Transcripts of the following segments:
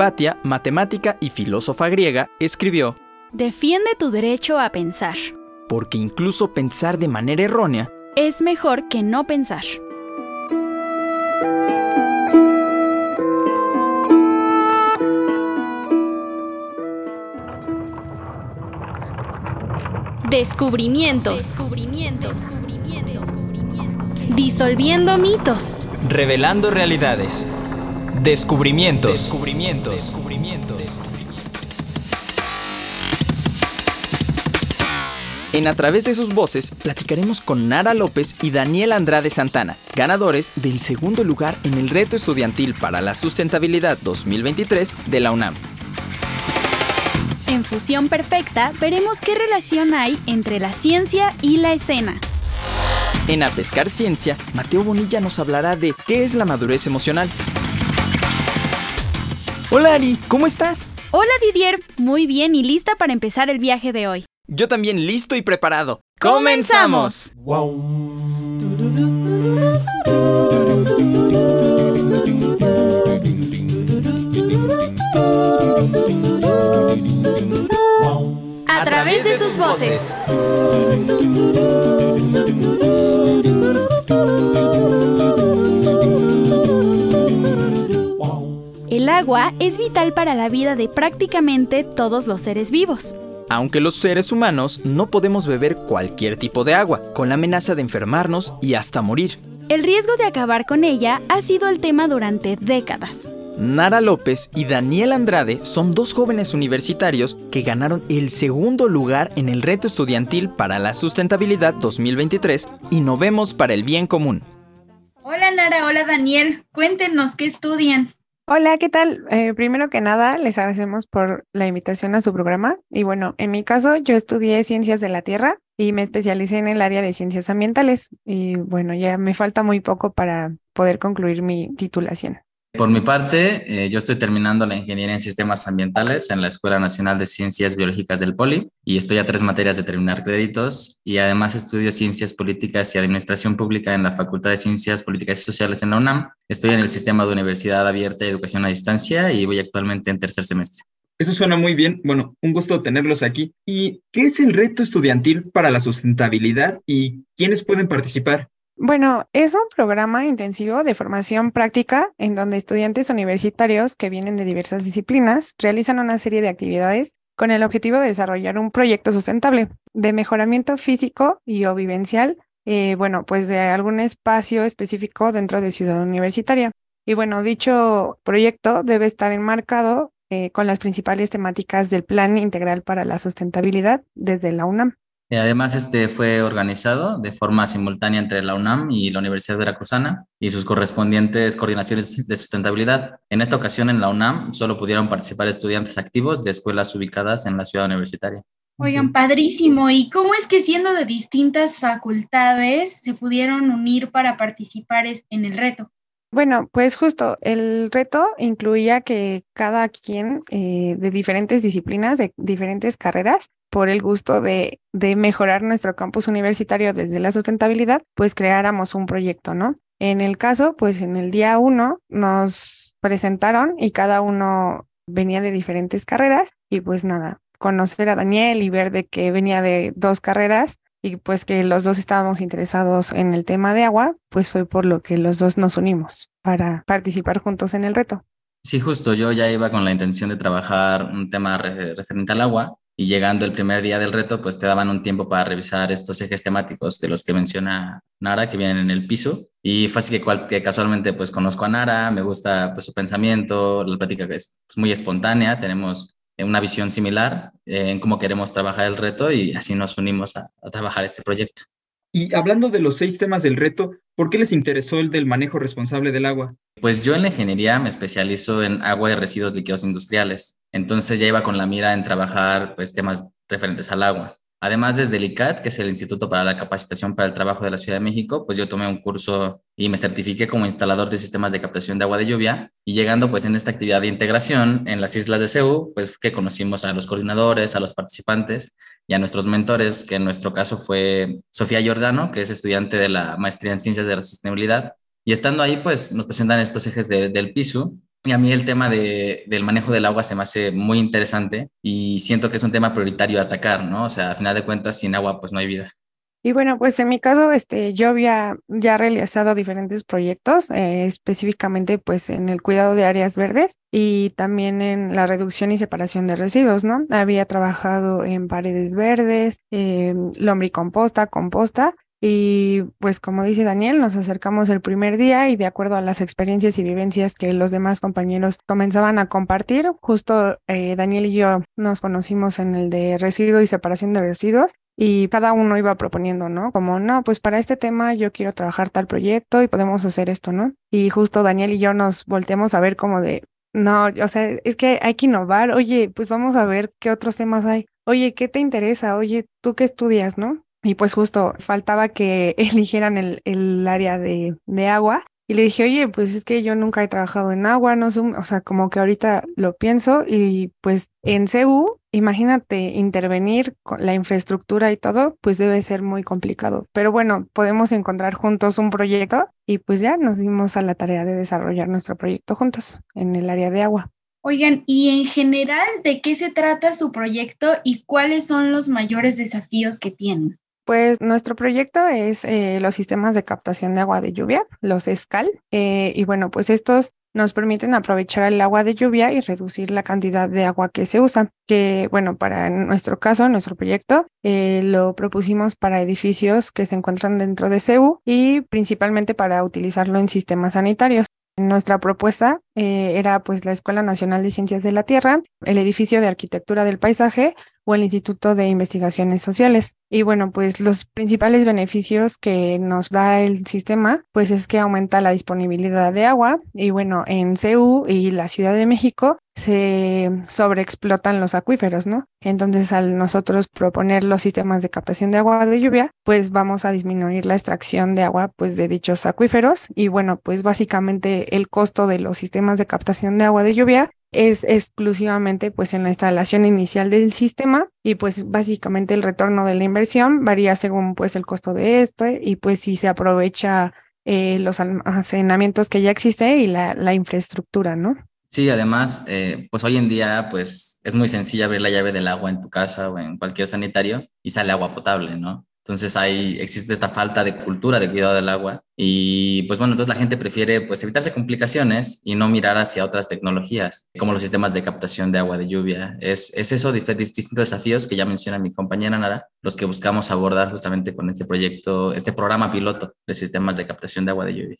Hipatia, matemática y filósofa griega, escribió, Defiende tu derecho a pensar. Porque incluso pensar de manera errónea es mejor que no pensar. Descubrimientos. Disolviendo mitos. Revelando realidades. Descubrimientos. Descubrimientos. En A través de sus voces platicaremos con Nara López y Daniel Andrade Santana, ganadores del segundo lugar en el reto estudiantil para la sustentabilidad 2023 de la UNAM. En Fusión Perfecta veremos qué relación hay entre la ciencia y la escena. En A Pescar Ciencia, Mateo Bonilla nos hablará de qué es la madurez emocional. Hola Ari, ¿cómo estás? Hola Didier, muy bien y lista para empezar el viaje de hoy. Yo también listo y preparado. ¡Comenzamos! A través de sus voces. Agua es vital para la vida de prácticamente todos los seres vivos. Aunque los seres humanos no podemos beber cualquier tipo de agua, con la amenaza de enfermarnos y hasta morir. El riesgo de acabar con ella ha sido el tema durante décadas. Nara López y Daniel Andrade son dos jóvenes universitarios que ganaron el segundo lugar en el reto estudiantil para la sustentabilidad 2023 y vemos para el bien común. Hola Nara, hola Daniel, cuéntenos qué estudian. Hola, ¿qué tal? Eh, primero que nada, les agradecemos por la invitación a su programa. Y bueno, en mi caso, yo estudié ciencias de la Tierra y me especialicé en el área de ciencias ambientales. Y bueno, ya me falta muy poco para poder concluir mi titulación. Por mi parte, eh, yo estoy terminando la ingeniería en sistemas ambientales en la Escuela Nacional de Ciencias Biológicas del Poli y estoy a tres materias de terminar créditos y además estudio ciencias políticas y administración pública en la Facultad de Ciencias Políticas y Sociales en la UNAM. Estoy en el sistema de universidad abierta y educación a distancia y voy actualmente en tercer semestre. Eso suena muy bien. Bueno, un gusto tenerlos aquí. ¿Y qué es el reto estudiantil para la sustentabilidad y quiénes pueden participar? Bueno, es un programa intensivo de formación práctica en donde estudiantes universitarios que vienen de diversas disciplinas realizan una serie de actividades con el objetivo de desarrollar un proyecto sustentable de mejoramiento físico y o vivencial, eh, bueno, pues de algún espacio específico dentro de Ciudad Universitaria. Y bueno, dicho proyecto debe estar enmarcado eh, con las principales temáticas del Plan Integral para la Sustentabilidad desde la UNAM. Eh, además, este fue organizado de forma simultánea entre la UNAM y la Universidad Veracruzana y sus correspondientes coordinaciones de sustentabilidad. En esta ocasión, en la UNAM, solo pudieron participar estudiantes activos de escuelas ubicadas en la ciudad universitaria. Oigan, padrísimo. ¿Y cómo es que siendo de distintas facultades se pudieron unir para participar en el reto? Bueno, pues justo el reto incluía que cada quien eh, de diferentes disciplinas, de diferentes carreras, por el gusto de, de mejorar nuestro campus universitario desde la sustentabilidad, pues creáramos un proyecto, ¿no? En el caso, pues en el día uno nos presentaron y cada uno venía de diferentes carreras y pues nada, conocer a Daniel y ver de que venía de dos carreras y pues que los dos estábamos interesados en el tema de agua, pues fue por lo que los dos nos unimos para participar juntos en el reto. Sí, justo, yo ya iba con la intención de trabajar un tema referente al agua y llegando el primer día del reto, pues te daban un tiempo para revisar estos ejes temáticos de los que menciona Nara, que vienen en el piso. Y fue así que, casualmente pues conozco a Nara, me gusta pues, su pensamiento, la plática es pues, muy espontánea, tenemos una visión similar eh, en cómo queremos trabajar el reto y así nos unimos a, a trabajar este proyecto. Y hablando de los seis temas del reto, ¿por qué les interesó el del manejo responsable del agua? Pues yo en la ingeniería me especializo en agua y residuos líquidos industriales. Entonces ya iba con la mira en trabajar pues temas referentes al agua. Además, desde el ICAT, que es el Instituto para la Capacitación para el Trabajo de la Ciudad de México, pues yo tomé un curso y me certifiqué como instalador de sistemas de captación de agua de lluvia. Y llegando pues en esta actividad de integración en las islas de CEU, pues que conocimos a los coordinadores, a los participantes y a nuestros mentores, que en nuestro caso fue Sofía Giordano, que es estudiante de la maestría en Ciencias de la Sostenibilidad. Y estando ahí, pues nos presentan estos ejes del piso Y a mí el tema de, del manejo del agua se me hace muy interesante y siento que es un tema prioritario a atacar, ¿no? O sea, a final de cuentas, sin agua pues no hay vida. Y bueno, pues en mi caso, este, yo había ya realizado diferentes proyectos, eh, específicamente pues en el cuidado de áreas verdes y también en la reducción y separación de residuos, ¿no? Había trabajado en paredes verdes, eh, lombricomposta, composta y pues como dice Daniel, nos acercamos el primer día y de acuerdo a las experiencias y vivencias que los demás compañeros comenzaban a compartir, justo eh, Daniel y yo nos conocimos en el de residuos y separación de residuos y cada uno iba proponiendo, ¿no? Como, no, pues para este tema yo quiero trabajar tal proyecto y podemos hacer esto, ¿no? Y justo Daniel y yo nos volteamos a ver como de, no, o sea, es que hay que innovar, oye, pues vamos a ver qué otros temas hay. Oye, ¿qué te interesa? Oye, ¿tú qué estudias, no? Y pues justo faltaba que eligieran el, el área de, de agua. Y le dije, oye, pues es que yo nunca he trabajado en agua, no sé, o sea, como que ahorita lo pienso y pues en CEU, imagínate intervenir con la infraestructura y todo, pues debe ser muy complicado. Pero bueno, podemos encontrar juntos un proyecto y pues ya nos dimos a la tarea de desarrollar nuestro proyecto juntos en el área de agua. Oigan, y en general, ¿de qué se trata su proyecto y cuáles son los mayores desafíos que tienen? Pues nuestro proyecto es eh, los sistemas de captación de agua de lluvia, los ESCAL, eh, y bueno, pues estos nos permiten aprovechar el agua de lluvia y reducir la cantidad de agua que se usa, que bueno, para nuestro caso, nuestro proyecto, eh, lo propusimos para edificios que se encuentran dentro de CEU y principalmente para utilizarlo en sistemas sanitarios. Nuestra propuesta era pues la Escuela Nacional de Ciencias de la Tierra, el edificio de Arquitectura del Paisaje o el Instituto de Investigaciones Sociales. Y bueno, pues los principales beneficios que nos da el sistema, pues es que aumenta la disponibilidad de agua y bueno, en CEU y la Ciudad de México se sobreexplotan los acuíferos, ¿no? Entonces, al nosotros proponer los sistemas de captación de agua de lluvia, pues vamos a disminuir la extracción de agua, pues de dichos acuíferos y bueno, pues básicamente el costo de los sistemas de captación de agua de lluvia es exclusivamente pues en la instalación inicial del sistema y pues básicamente el retorno de la inversión varía según pues el costo de esto y pues si se aprovecha eh, los almacenamientos que ya existe y la, infraestructura, ¿no? Sí, además, eh, pues hoy en día, pues es muy sencillo abrir la llave del agua en tu casa o en cualquier sanitario y sale agua potable, ¿no? Entonces ahí existe esta falta de cultura de cuidado del agua y pues bueno, entonces la gente prefiere pues evitarse complicaciones y no mirar hacia otras tecnologías como los sistemas de captación de agua de lluvia. Es, es eso, distintos desafíos que ya menciona mi compañera Nara, los que buscamos abordar justamente con este proyecto, este programa piloto de sistemas de captación de agua de lluvia.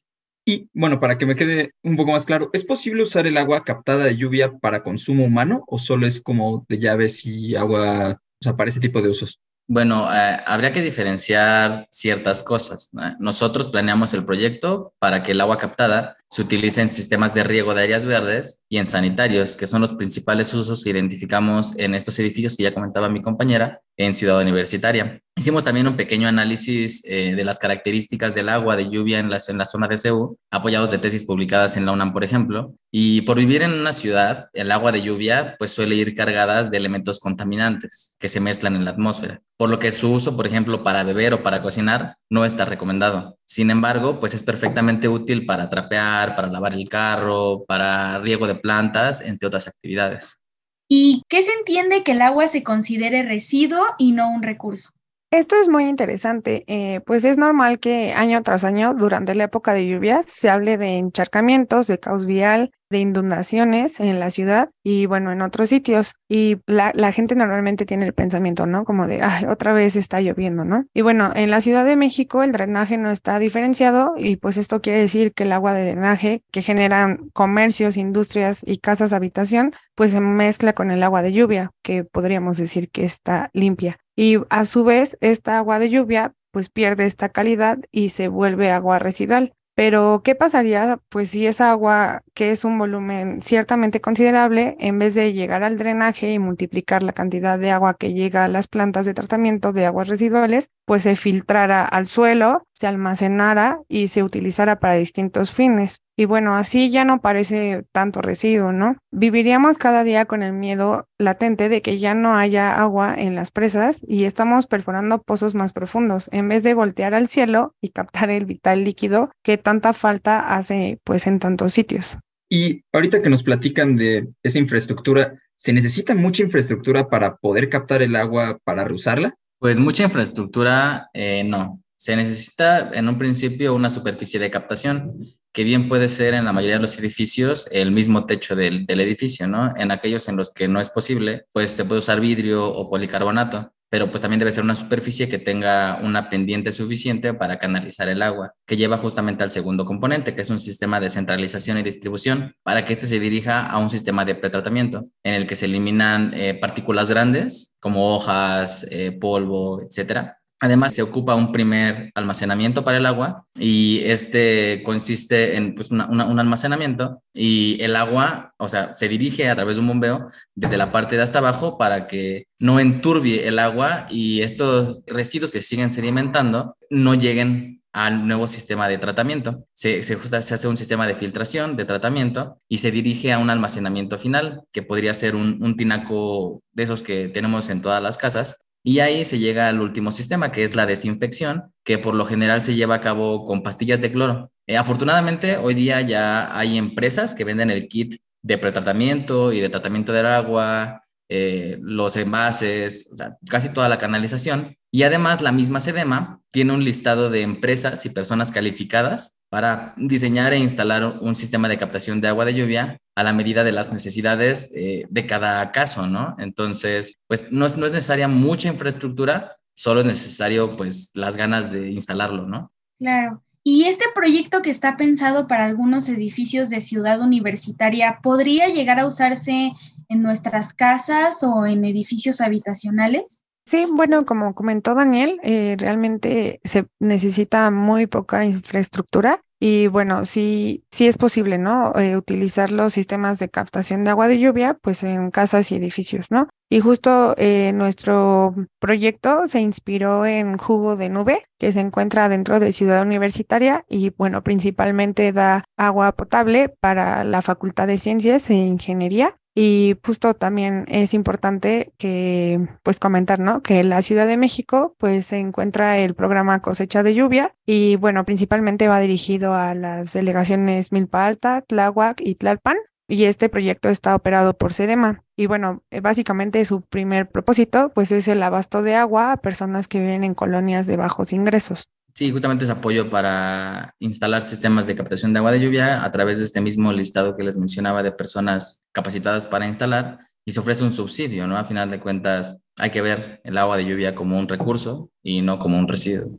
Y bueno, para que me quede un poco más claro, ¿es posible usar el agua captada de lluvia para consumo humano o solo es como de llaves y agua, o sea, para ese tipo de usos? Bueno, eh, habría que diferenciar ciertas cosas. Nosotros planeamos el proyecto para que el agua captada se utilice en sistemas de riego de áreas verdes y en sanitarios, que son los principales usos que identificamos en estos edificios que ya comentaba mi compañera en Ciudad Universitaria. Hicimos también un pequeño análisis eh, de las características del agua de lluvia en la, en la zona de CEU, apoyados de tesis publicadas en la UNAM, por ejemplo. Y por vivir en una ciudad, el agua de lluvia pues suele ir cargadas de elementos contaminantes que se mezclan en la atmósfera, por lo que su uso, por ejemplo, para beber o para cocinar no está recomendado. Sin embargo, pues es perfectamente útil para trapear, para lavar el carro, para riego de plantas, entre otras actividades. ¿Y qué se entiende que el agua se considere residuo y no un recurso? Esto es muy interesante, eh, pues es normal que año tras año, durante la época de lluvias, se hable de encharcamientos, de caos vial, de inundaciones en la ciudad y bueno, en otros sitios. Y la, la, gente normalmente tiene el pensamiento, ¿no? Como de, ay, otra vez está lloviendo, ¿no? Y bueno, en la Ciudad de México el drenaje no está diferenciado y pues esto quiere decir que el agua de drenaje que generan comercios, industrias y casas habitación, pues se mezcla con el agua de lluvia, que podríamos decir que está limpia. Y a su vez, esta agua de lluvia pues pierde esta calidad y se vuelve agua residual. Pero, ¿qué pasaría pues si esa agua, que es un volumen ciertamente considerable, en vez de llegar al drenaje y multiplicar la cantidad de agua que llega a las plantas de tratamiento de aguas residuales, pues se filtrara al suelo, se almacenara y se utilizara para distintos fines? Y bueno, así ya no parece tanto residuo, ¿no? Viviríamos cada día con el miedo latente de que ya no haya agua en las presas y estamos perforando pozos más profundos en vez de voltear al cielo y captar el vital líquido que tanta falta hace pues en tantos sitios. Y ahorita que nos platican de esa infraestructura, ¿se necesita mucha infraestructura para poder captar el agua para reusarla? Pues mucha infraestructura, eh, no. Se necesita en un principio una superficie de captación, que bien puede ser en la mayoría de los edificios el mismo techo del, del edificio, ¿no? En aquellos en los que no es posible, pues se puede usar vidrio o policarbonato pero pues también debe ser una superficie que tenga una pendiente suficiente para canalizar el agua, que lleva justamente al segundo componente, que es un sistema de centralización y distribución, para que éste se dirija a un sistema de pretratamiento, en el que se eliminan eh, partículas grandes, como hojas, eh, polvo, etcétera, Además, se ocupa un primer almacenamiento para el agua y este consiste en pues, un almacenamiento y el agua, o sea, se dirige a través de un bombeo desde la parte de hasta abajo para que no enturbie el agua y estos residuos que siguen sedimentando no lleguen al nuevo sistema de tratamiento. Se, hace un sistema de filtración, de tratamiento, y se dirige a un almacenamiento final, que podría ser un, tinaco de esos que tenemos en todas las casas, y ahí se llega al último sistema, que es la desinfección, que por lo general se lleva a cabo con pastillas de cloro. Eh, afortunadamente, hoy día ya hay empresas que venden el kit de pretratamiento y de tratamiento del agua, eh, los envases, casi toda la canalización. Y además la misma SEDEMA tiene un listado de empresas y personas calificadas para diseñar e instalar un sistema de captación de agua de lluvia a la medida de las necesidades eh, de cada caso, ¿no? Entonces, pues no es, no es necesaria mucha infraestructura, solo es necesario pues las ganas de instalarlo, ¿no? Claro. Y este proyecto que está pensado para algunos edificios de ciudad universitaria, ¿podría llegar a usarse en nuestras casas o en edificios habitacionales? Sí, bueno, como comentó Daniel, eh, realmente se necesita muy poca infraestructura y bueno, sí, sí es posible, ¿no? Eh, utilizar los sistemas de captación de agua de lluvia, pues en casas y edificios, ¿no? Y justo eh, nuestro proyecto se inspiró en Jugo de Nube, que se encuentra dentro de Ciudad Universitaria y bueno, principalmente da agua potable para la Facultad de Ciencias e Ingeniería y justo también es importante que, pues comentar, ¿no? Que la Ciudad de México, pues se encuentra el programa Cosecha de Lluvia y, bueno, principalmente va dirigido a las delegaciones Milpa Alta, Tláhuac y Tlalpan. Y este proyecto está operado por SEDEMA. Y bueno, eh, básicamente su primer propósito, pues es el abasto de agua a personas que viven en colonias de bajos ingresos. Sí, justamente es apoyo para instalar sistemas de captación de agua de lluvia a través de este mismo listado que les mencionaba de personas capacitadas para instalar y se ofrece un subsidio, ¿no? A final de cuentas, hay que ver el agua de lluvia como un recurso y no como un residuo.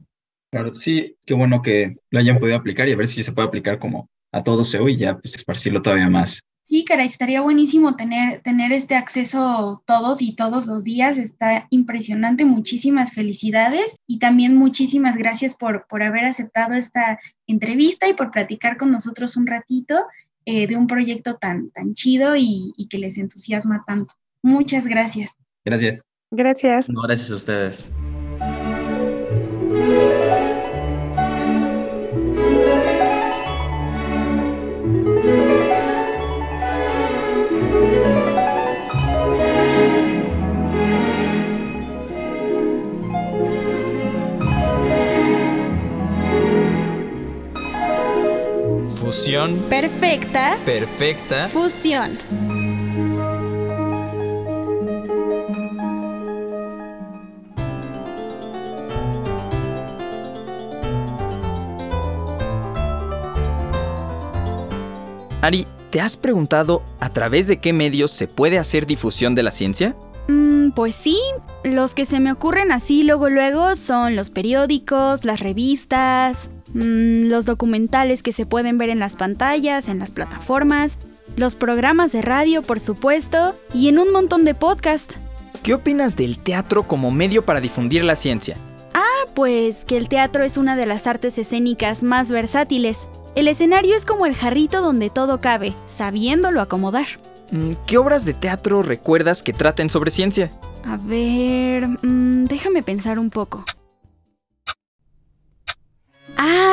Claro, sí, qué bueno que lo hayan podido aplicar y a ver si se puede aplicar como a todo SEO y ya pues esparcirlo todavía más. Sí, caray, estaría buenísimo tener, tener este acceso todos y todos los días. Está impresionante. Muchísimas felicidades y también muchísimas gracias por, por haber aceptado esta entrevista y por platicar con nosotros un ratito eh, de un proyecto tan, tan chido y, y que les entusiasma tanto. Muchas gracias. Gracias. Gracias. No, gracias a ustedes. Fusión. Perfecta. Perfecta. Fusión. Ari, ¿te has preguntado a través de qué medios se puede hacer difusión de la ciencia? Mm, pues sí, los que se me ocurren así luego luego son los periódicos, las revistas, mm, los documentales que se pueden ver en las pantallas, en las plataformas, los programas de radio, por supuesto, y en un montón de podcasts. ¿Qué opinas del teatro como medio para difundir la ciencia? Ah, pues que el teatro es una de las artes escénicas más versátiles. El escenario es como el jarrito donde todo cabe, sabiéndolo acomodar. Mm, ¿Qué obras de teatro recuerdas que traten sobre ciencia? A ver, mm, déjame pensar un poco.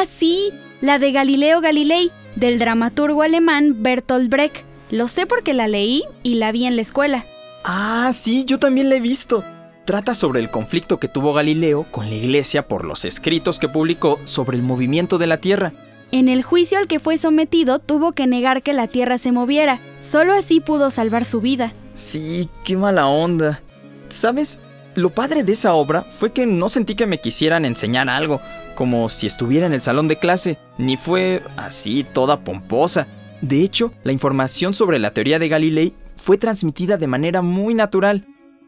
Ah, sí, la de Galileo Galilei, del dramaturgo alemán Bertolt Brecht. Lo sé porque la leí y la vi en la escuela. Ah, sí, yo también la he visto. Trata sobre el conflicto que tuvo Galileo con la iglesia por los escritos que publicó sobre el movimiento de la Tierra. En el juicio al que fue sometido tuvo que negar que la Tierra se moviera. Solo así pudo salvar su vida. Sí, qué mala onda. ¿Sabes? Lo padre de esa obra fue que no sentí que me quisieran enseñar algo, como si estuviera en el salón de clase, ni fue así toda pomposa. De hecho, la información sobre la teoría de Galilei fue transmitida de manera muy natural.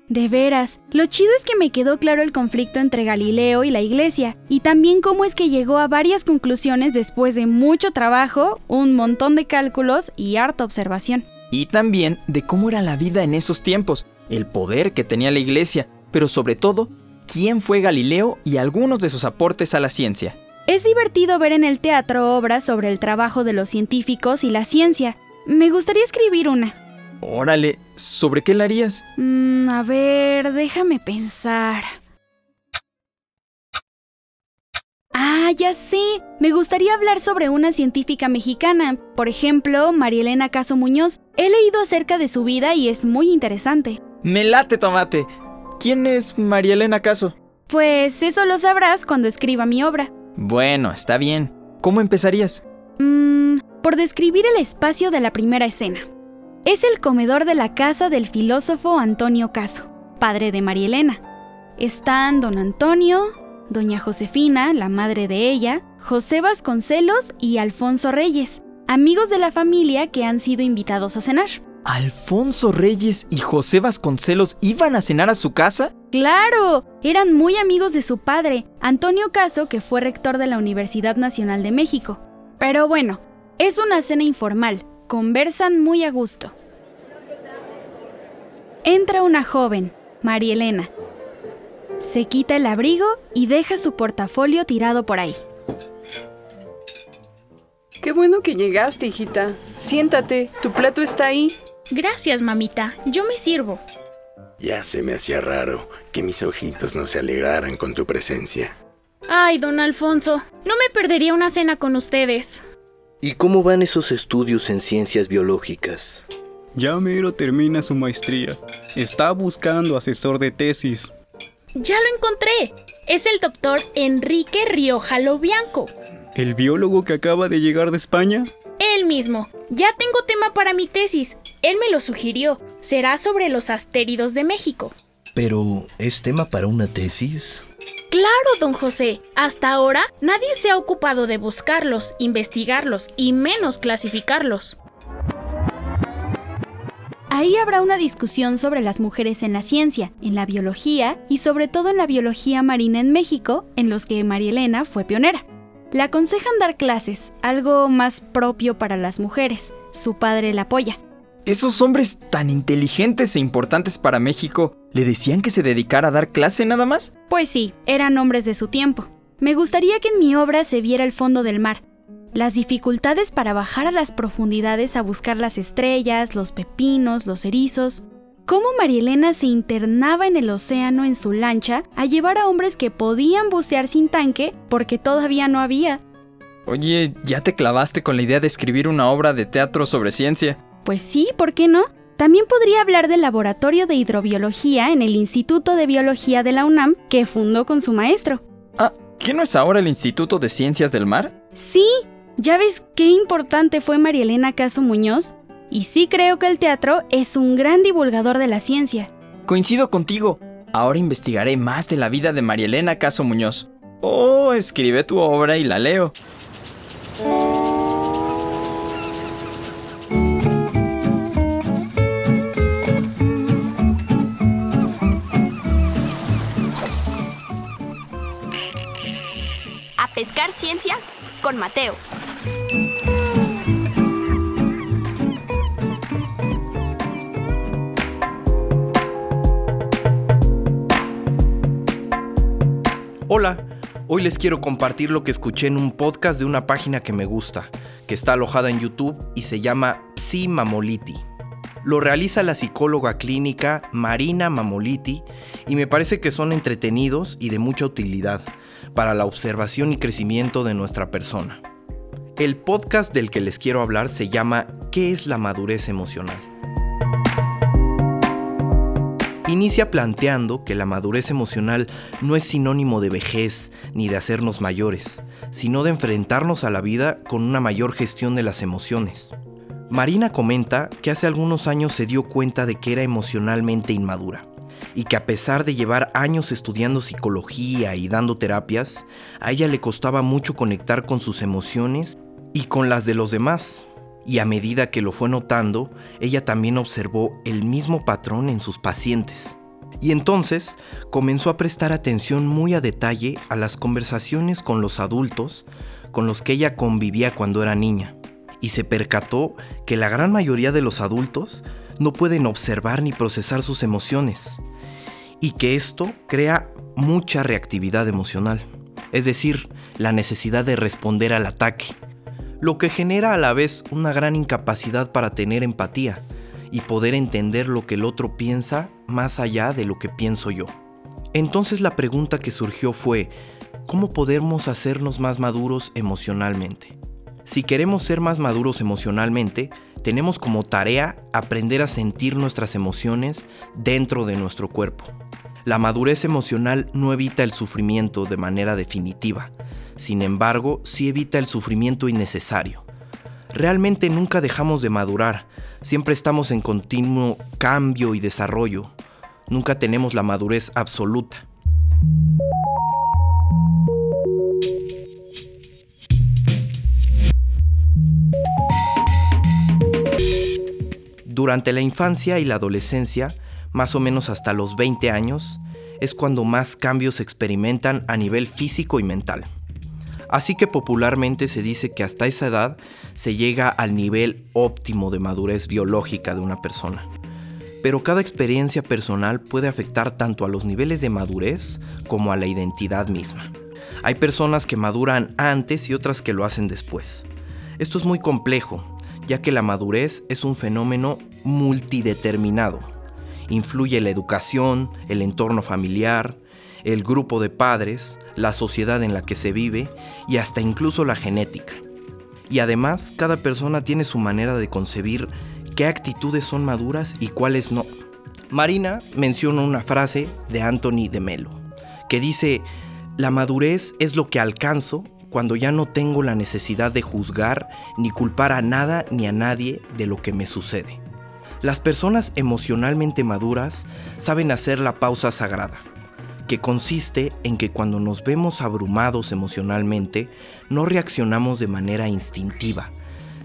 De veras, lo chido es que me quedó claro el conflicto entre Galileo y la iglesia, y también cómo es que llegó a varias conclusiones después de mucho trabajo, un montón de cálculos y harta observación. Y también de cómo era la vida en esos tiempos, el poder que tenía la iglesia, pero sobre todo, quién fue Galileo y algunos de sus aportes a la ciencia. Es divertido ver en el teatro obras sobre el trabajo de los científicos y la ciencia. Me gustaría escribir una. Órale, ¿sobre qué la harías? Mm, a ver, déjame pensar. Ah, ya sé. Me gustaría hablar sobre una científica mexicana, por ejemplo, Marielena Caso Muñoz. He leído acerca de su vida y es muy interesante. Me late, tomate. ¿Quién es Marielena Caso? Pues eso lo sabrás cuando escriba mi obra. Bueno, está bien. ¿Cómo empezarías? Mm, por describir el espacio de la primera escena. Es el comedor de la casa del filósofo Antonio Caso, padre de María Elena. Están don Antonio, doña Josefina, la madre de ella, José Vasconcelos y Alfonso Reyes, amigos de la familia que han sido invitados a cenar. ¿Alfonso Reyes y José Vasconcelos iban a cenar a su casa? ¡Claro! Eran muy amigos de su padre, Antonio Caso, que fue rector de la Universidad Nacional de México. Pero bueno, es una cena informal, conversan muy a gusto. Entra una joven, María Elena. Se quita el abrigo y deja su portafolio tirado por ahí. Qué bueno que llegaste, hijita. Siéntate, tu plato está ahí. Gracias, mamita. Yo me sirvo. Ya se me hacía raro que mis ojitos no se alegraran con tu presencia. Ay, don Alfonso, no me perdería una cena con ustedes. ¿Y cómo van esos estudios en ciencias biológicas? Ya mero termina su maestría. Está buscando asesor de tesis. Ya lo encontré. Es el doctor Enrique Rioja Lobianco. ¿El biólogo que acaba de llegar de España? Él mismo. Ya tengo tema para mi tesis. Él me lo sugirió. Será sobre los astéridos de México. Pero, ¿es tema para una tesis? Claro, don José. Hasta ahora nadie se ha ocupado de buscarlos, investigarlos y menos clasificarlos. Ahí habrá una discusión sobre las mujeres en la ciencia, en la biología y sobre todo en la biología marina en México, en los que María Elena fue pionera. Le aconsejan dar clases, algo más propio para las mujeres. Su padre la apoya. Esos hombres tan inteligentes e importantes para México, ¿le decían que se dedicara a dar clase nada más? Pues sí, eran hombres de su tiempo. Me gustaría que en mi obra se viera el fondo del mar, las dificultades para bajar a las profundidades a buscar las estrellas, los pepinos, los erizos, cómo Marielena se internaba en el océano en su lancha a llevar a hombres que podían bucear sin tanque porque todavía no había. Oye, ¿ya te clavaste con la idea de escribir una obra de teatro sobre ciencia? Pues sí, ¿por qué no? También podría hablar del laboratorio de hidrobiología en el Instituto de Biología de la UNAM que fundó con su maestro. Ah, ¿qué no es ahora el Instituto de Ciencias del Mar? Sí, ¿ya ves qué importante fue María Elena Caso Muñoz? Y sí creo que el teatro es un gran divulgador de la ciencia. Coincido contigo. Ahora investigaré más de la vida de María Elena Caso Muñoz. Oh, escribe tu obra y la leo. A pescar ciencia con Mateo. Hola, hoy les quiero compartir lo que escuché en un podcast de una página que me gusta, que está alojada en YouTube y se llama Psi Mamoliti. Lo realiza la psicóloga clínica Marina Mamoliti y me parece que son entretenidos y de mucha utilidad para la observación y crecimiento de nuestra persona. El podcast del que les quiero hablar se llama ¿Qué es la madurez emocional? Inicia planteando que la madurez emocional no es sinónimo de vejez ni de hacernos mayores, sino de enfrentarnos a la vida con una mayor gestión de las emociones. Marina comenta que hace algunos años se dio cuenta de que era emocionalmente inmadura y que a pesar de llevar años estudiando psicología y dando terapias, a ella le costaba mucho conectar con sus emociones y con las de los demás. Y a medida que lo fue notando, ella también observó el mismo patrón en sus pacientes. Y entonces comenzó a prestar atención muy a detalle a las conversaciones con los adultos con los que ella convivía cuando era niña. Y se percató que la gran mayoría de los adultos no pueden observar ni procesar sus emociones. Y que esto crea mucha reactividad emocional. Es decir, la necesidad de responder al ataque. Lo que genera a la vez una gran incapacidad para tener empatía y poder entender lo que el otro piensa más allá de lo que pienso yo. Entonces la pregunta que surgió fue, ¿cómo podemos hacernos más maduros emocionalmente? Si queremos ser más maduros emocionalmente, tenemos como tarea aprender a sentir nuestras emociones dentro de nuestro cuerpo. La madurez emocional no evita el sufrimiento de manera definitiva, sin embargo, sí evita el sufrimiento innecesario. Realmente nunca dejamos de madurar, siempre estamos en continuo cambio y desarrollo, nunca tenemos la madurez absoluta. Durante la infancia y la adolescencia, más o menos hasta los 20 años, es cuando más cambios se experimentan a nivel físico y mental. Así que popularmente se dice que hasta esa edad se llega al nivel óptimo de madurez biológica de una persona. Pero cada experiencia personal puede afectar tanto a los niveles de madurez como a la identidad misma. Hay personas que maduran antes y otras que lo hacen después. Esto es muy complejo, ya que la madurez es un fenómeno multideterminado. Influye la educación, el entorno familiar, el grupo de padres, la sociedad en la que se vive y hasta incluso la genética. Y además, cada persona tiene su manera de concebir qué actitudes son maduras y cuáles no. Marina menciona una frase de Anthony de Melo, que dice, la madurez es lo que alcanzo cuando ya no tengo la necesidad de juzgar ni culpar a nada ni a nadie de lo que me sucede. Las personas emocionalmente maduras saben hacer la pausa sagrada, que consiste en que cuando nos vemos abrumados emocionalmente, no reaccionamos de manera instintiva,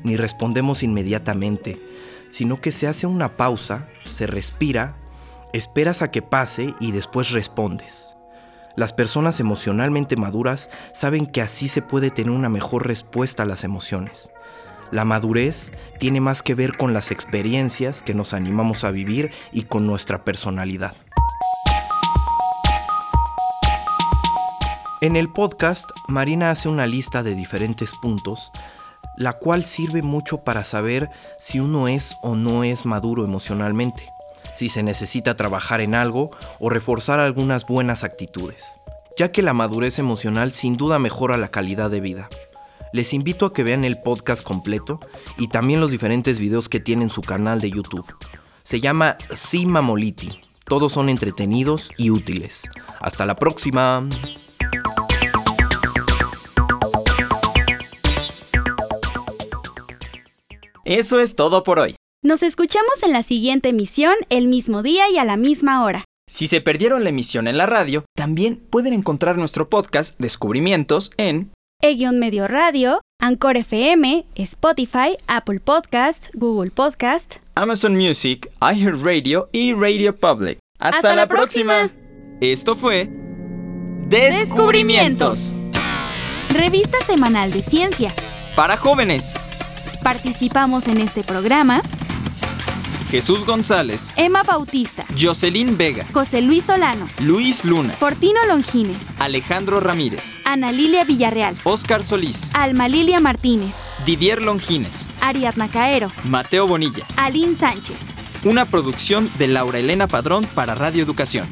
ni respondemos inmediatamente, sino que se hace una pausa, se respira, esperas a que pase y después respondes. Las personas emocionalmente maduras saben que así se puede tener una mejor respuesta a las emociones. La madurez tiene más que ver con las experiencias que nos animamos a vivir y con nuestra personalidad. En el podcast, Marina hace una lista de diferentes puntos, la cual sirve mucho para saber si uno es o no es maduro emocionalmente, si se necesita trabajar en algo o reforzar algunas buenas actitudes, ya que la madurez emocional sin duda mejora la calidad de vida. Les invito a que vean el podcast completo y también los diferentes videos que tiene en su canal de YouTube. Se llama Sima Moliti. Todos son entretenidos y útiles. Hasta la próxima. Eso es todo por hoy. Nos escuchamos en la siguiente emisión el mismo día y a la misma hora. Si se perdieron la emisión en la radio, también pueden encontrar nuestro podcast Descubrimientos en E-Medio Radio, Anchor FM, Spotify, Apple Podcast, Google Podcast, Amazon Music, iHeartRadio y Radio Public. Hasta, la, próxima. Esto fue Descubrimientos. Revista semanal de ciencia. Para jóvenes. Participamos en este programa. Jesús González, Emma Bautista, Jocelyn Vega, José Luis Solano, Luis Luna, Fortino Longines, Alejandro Ramírez, Ana Lilia Villarreal, Oscar Solís, Alma Lilia Martínez, Didier Longines, Ariadna Caero, Mateo Bonilla, Aline Sánchez. Una producción de Laura Elena Padrón para Radio Educación.